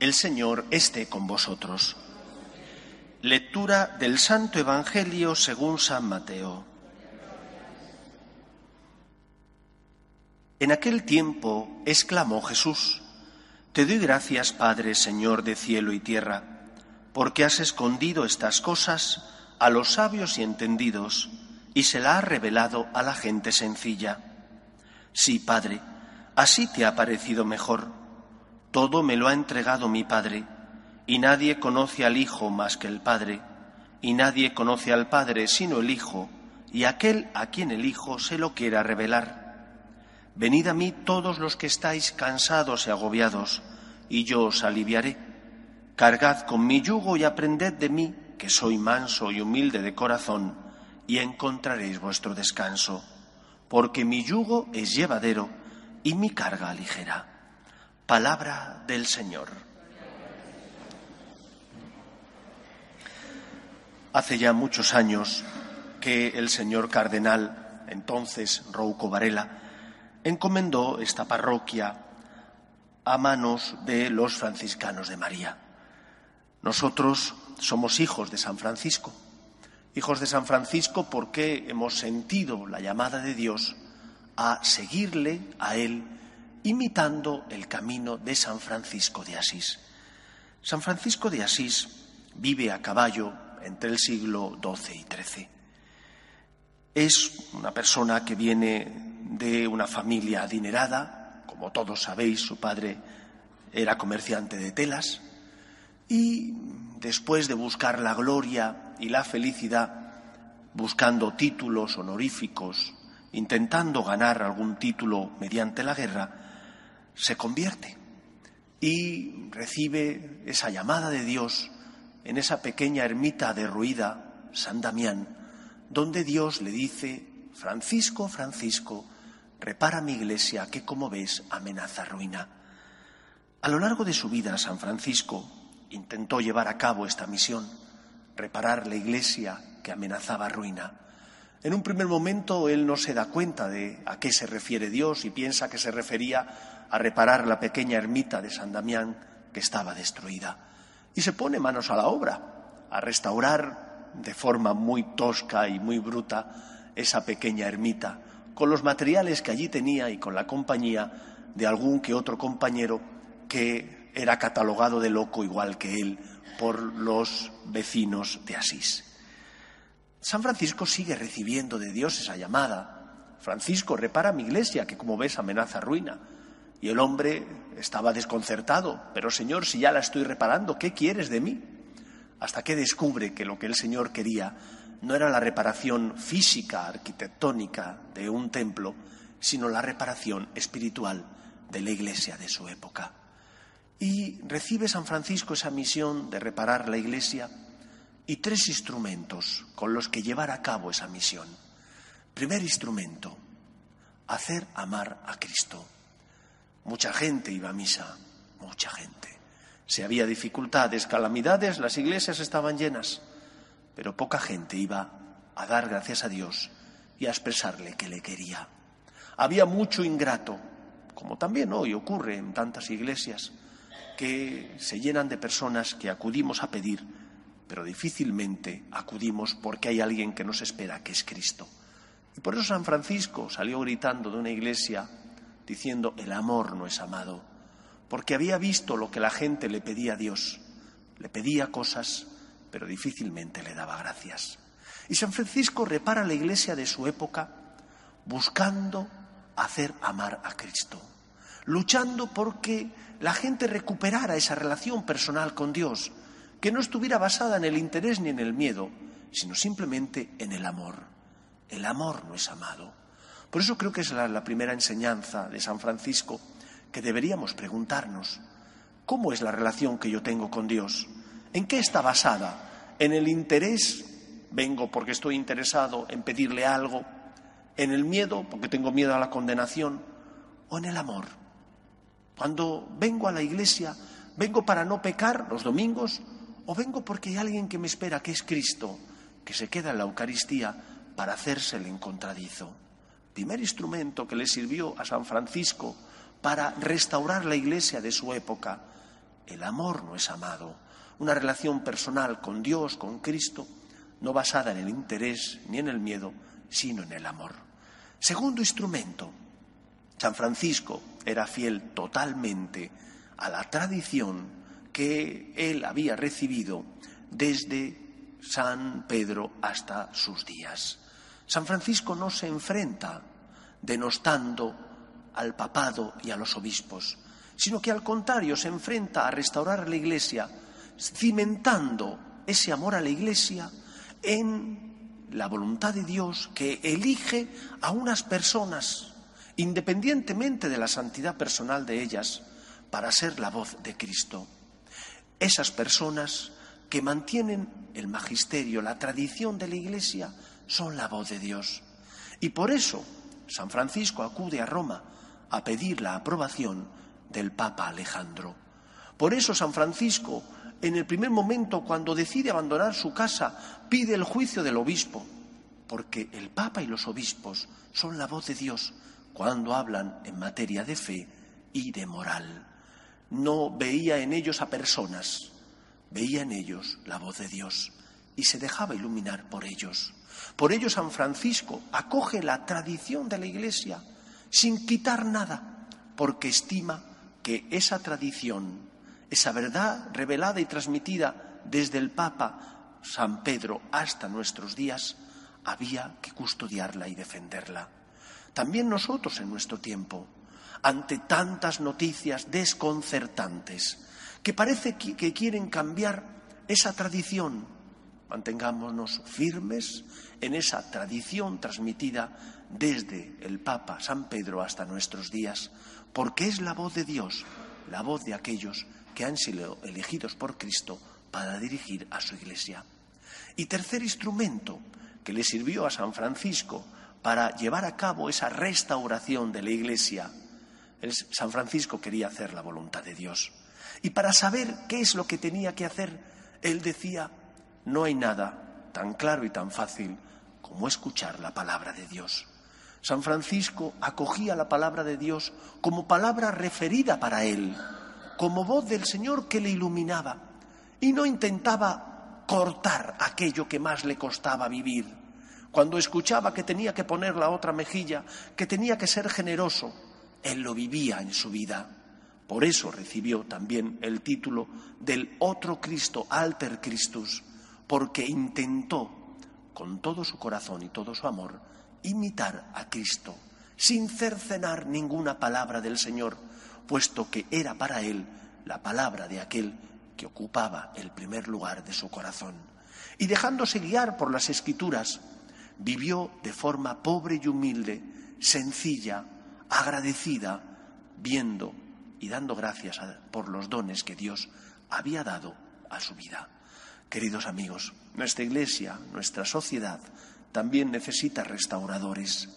el Señor esté con vosotros. Lectura del Santo Evangelio según San Mateo. En aquel tiempo exclamó Jesús, Te doy gracias, Padre, Señor de cielo y tierra, porque has escondido estas cosas a los sabios y entendidos y se la has revelado a la gente sencilla. Sí, Padre, Así te ha parecido mejor. Todo me lo ha entregado mi Padre, y nadie conoce al Hijo más que el Padre, y nadie conoce al Padre sino el Hijo, y aquel a quien el Hijo se lo quiera revelar. Venid a mí todos los que estáis cansados y agobiados, y yo os aliviaré. Cargad con mi yugo y aprended de mí, que soy manso y humilde de corazón, y encontraréis vuestro descanso, porque mi yugo es llevadero y mi carga ligera. Palabra del Señor. Hace ya muchos años que el señor cardenal, entonces Rouco Varela, encomendó esta parroquia a manos de los franciscanos de María. Nosotros somos hijos de San Francisco, hijos de San Francisco porque hemos sentido la llamada de Dios a seguirle a él, imitando el camino de San Francisco de Asís. San Francisco de Asís vive a caballo entre el siglo XII y XIII. Es una persona que viene de una familia adinerada, como todos sabéis, su padre era comerciante de telas, y después de buscar la gloria y la felicidad, buscando títulos honoríficos, intentando ganar algún título mediante la guerra, se convierte y recibe esa llamada de Dios en esa pequeña ermita derruida, San Damián, donde Dios le dice, Francisco, Francisco, repara mi iglesia que como ves amenaza ruina. A lo largo de su vida, San Francisco intentó llevar a cabo esta misión, reparar la iglesia que amenazaba ruina. En un primer momento él no se da cuenta de a qué se refiere Dios y piensa que se refería a reparar la pequeña ermita de San Damián que estaba destruida. Y se pone manos a la obra, a restaurar de forma muy tosca y muy bruta esa pequeña ermita, con los materiales que allí tenía y con la compañía de algún que otro compañero que era catalogado de loco igual que él por los vecinos de Asís. San Francisco sigue recibiendo de Dios esa llamada. Francisco, repara mi iglesia, que como ves amenaza ruina. Y el hombre estaba desconcertado. Pero Señor, si ya la estoy reparando, ¿qué quieres de mí? Hasta que descubre que lo que el Señor quería no era la reparación física, arquitectónica de un templo, sino la reparación espiritual de la iglesia de su época. Y recibe San Francisco esa misión de reparar la iglesia y tres instrumentos con los que llevar a cabo esa misión. Primer instrumento, hacer amar a Cristo. Mucha gente iba a misa, mucha gente. Si había dificultades, calamidades, las iglesias estaban llenas, pero poca gente iba a dar gracias a Dios y a expresarle que le quería. Había mucho ingrato, como también hoy ocurre en tantas iglesias, que se llenan de personas que acudimos a pedir pero difícilmente acudimos porque hay alguien que nos espera, que es Cristo. Y por eso San Francisco salió gritando de una iglesia diciendo, el amor no es amado, porque había visto lo que la gente le pedía a Dios. Le pedía cosas, pero difícilmente le daba gracias. Y San Francisco repara la iglesia de su época buscando hacer amar a Cristo, luchando porque la gente recuperara esa relación personal con Dios, que no estuviera basada en el interés ni en el miedo, sino simplemente en el amor. El amor no es amado. Por eso creo que es la, primera enseñanza de San Francisco, que deberíamos preguntarnos. ¿Cómo es la relación que yo tengo con Dios? ¿En qué está basada? ¿En el interés? Vengo porque estoy interesado en pedirle algo. ¿En el miedo? Porque tengo miedo a la condenación. ¿O en el amor? Cuando vengo a la iglesia, ¿vengo para no pecar los domingos? ¿O vengo porque hay alguien que me espera, que es Cristo, que se queda en la Eucaristía para hacerse el encontradizo? Primer instrumento que le sirvió a San Francisco para restaurar la iglesia de su época. El amor no es amado, una relación personal con Dios, con Cristo, no basada en el interés ni en el miedo, sino en el amor. Segundo instrumento, San Francisco era fiel totalmente a la tradición que él había recibido desde San Pedro hasta sus días. San Francisco no se enfrenta denostando al papado y a los obispos, sino que al contrario se enfrenta a restaurar la Iglesia, cimentando ese amor a la Iglesia en la voluntad de Dios que elige a unas personas, independientemente de la santidad personal de ellas, para ser la voz de Cristo. Esas personas que mantienen el magisterio, la tradición de la Iglesia, son la voz de Dios. Y por eso San Francisco acude a Roma a pedir la aprobación del Papa Alejandro. Por eso San Francisco, en el primer momento, cuando decide abandonar su casa, pide el juicio del obispo, porque el Papa y los obispos son la voz de Dios cuando hablan en materia de fe y de moral. No veía en ellos a personas, veía en ellos la voz de Dios y se dejaba iluminar por ellos. Por ello San Francisco acoge la tradición de la Iglesia sin quitar nada, porque estima que esa tradición, esa verdad revelada y transmitida desde el Papa San Pedro hasta nuestros días, había que custodiarla y defenderla. También nosotros en nuestro tiempo, ante tantas noticias desconcertantes, que parece que quieren cambiar esa tradición, mantengámonos firmes en esa tradición transmitida desde el Papa San Pedro hasta nuestros días, porque es la voz de Dios, la voz de aquellos que han sido elegidos por Cristo para dirigir a su Iglesia. Y tercer instrumento que le sirvió a San Francisco para llevar a cabo esa restauración de la Iglesia, San Francisco quería hacer la voluntad de Dios. Y para saber qué es lo que tenía que hacer, él decía, no hay nada tan claro y tan fácil como escuchar la palabra de Dios. San Francisco acogía la palabra de Dios como palabra referida para él, como voz del Señor que le iluminaba, y no intentaba cortar aquello que más le costaba vivir. Cuando escuchaba que tenía que poner la otra mejilla, que tenía que ser generoso, él lo vivía en su vida. Por eso recibió también el título del otro Cristo, Alter Christus, porque intentó con todo su corazón y todo su amor imitar a Cristo, sin cercenar ninguna palabra del Señor, puesto que era para él la palabra de aquel que ocupaba el primer lugar de su corazón. Y dejándose guiar por las escrituras, vivió de forma pobre y humilde, sencilla, agradecida, viendo y dando gracias por los dones que Dios había dado a su vida. Queridos amigos, nuestra Iglesia, nuestra sociedad, también necesita restauradores.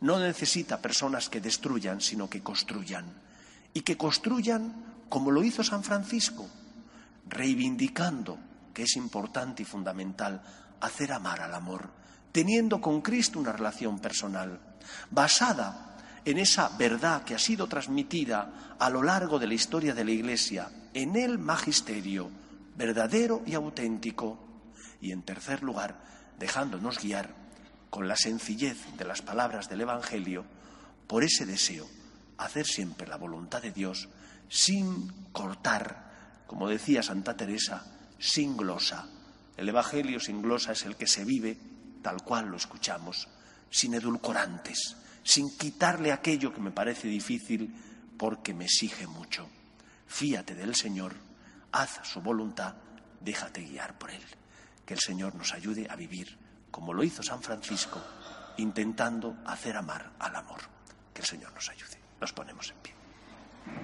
No necesita personas que destruyan, sino que construyan. Y que construyan como lo hizo San Francisco, reivindicando que es importante y fundamental hacer amar al amor, teniendo con Cristo una relación personal, basada en esa verdad que ha sido transmitida a lo largo de la historia de la Iglesia, en el magisterio verdadero y auténtico. Y en tercer lugar, dejándonos guiar con la sencillez de las palabras del Evangelio por ese deseo, hacer siempre la voluntad de Dios sin cortar, como decía Santa Teresa, sin glosa. El Evangelio sin glosa es el que se vive tal cual lo escuchamos, sin edulcorantes, sin quitarle aquello que me parece difícil porque me exige mucho. Fíate del Señor, haz su voluntad, déjate guiar por Él que el Señor nos ayude a vivir como lo hizo San Francisco, intentando hacer amar al amor. Que el Señor nos ayude. Nos ponemos en pie.